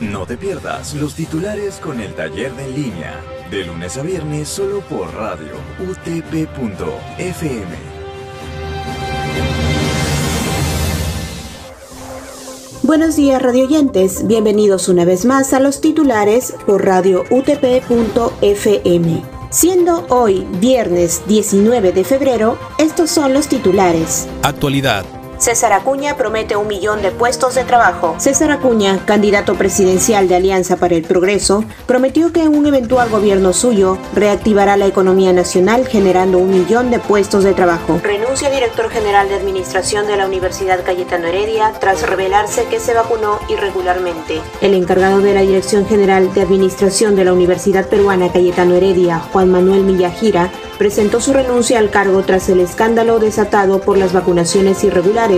No te pierdas los titulares con el taller de en línea, de lunes a viernes solo por radio utp.fm. Buenos días radioyentes, bienvenidos una vez más a los titulares por radio utp.fm. Siendo hoy viernes 19 de febrero, estos son los titulares. Actualidad. César Acuña promete un millón de puestos de trabajo. César Acuña, candidato presidencial de Alianza para el Progreso, prometió que un eventual gobierno suyo reactivará la economía nacional generando un millón de puestos de trabajo. Renuncia director general de Administración de la Universidad Cayetano Heredia tras revelarse que se vacunó irregularmente. El encargado de la Dirección General de Administración de la Universidad Peruana Cayetano Heredia, Juan Manuel Millajira, presentó su renuncia al cargo tras el escándalo desatado por las vacunaciones irregulares,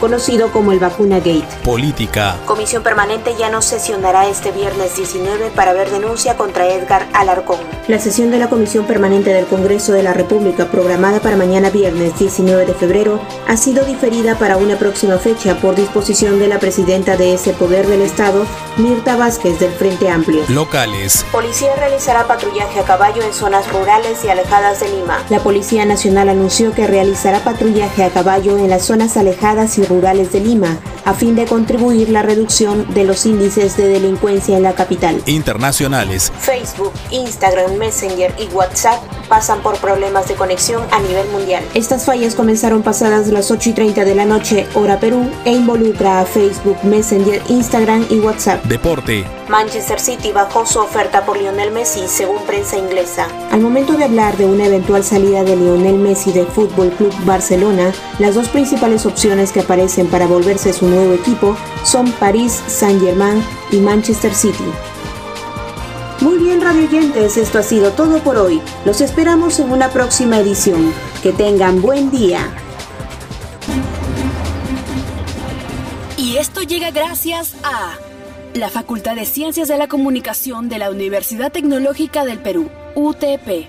conocido como el Vacuna Gate. Política. Comisión Permanente ya no sesionará este viernes 19 para ver denuncia contra Edgar Alarcón. La sesión de la Comisión Permanente del Congreso de la República, programada para mañana viernes 19 de febrero, ha sido diferida para una próxima fecha por disposición de la presidenta de ese poder del Estado, Mirta Vázquez del Frente Amplio. Locales. Policía realizará patrullaje a caballo en zonas rurales y alejadas de la Policía Nacional anunció que realizará patrullaje a caballo en las zonas alejadas y rurales de Lima, a fin de contribuir la reducción de los índices de delincuencia en la capital. Internacionales. Facebook, Instagram, Messenger y WhatsApp pasan por problemas de conexión a nivel mundial. Estas fallas comenzaron pasadas las 8 y 30 de la noche, hora Perú, e involucra a Facebook, Messenger, Instagram y WhatsApp. Deporte. Manchester City bajó su oferta por Lionel Messi, según prensa inglesa. Al momento de hablar de una eventual salida de Lionel Messi del Fútbol Club Barcelona, las dos principales opciones que aparecen para volverse su nuevo equipo son París Saint-Germain y Manchester City. Muy bien, radio oyentes, esto ha sido todo por hoy. Los esperamos en una próxima edición. Que tengan buen día. Y esto llega gracias a la Facultad de Ciencias de la Comunicación de la Universidad Tecnológica del Perú, UTP.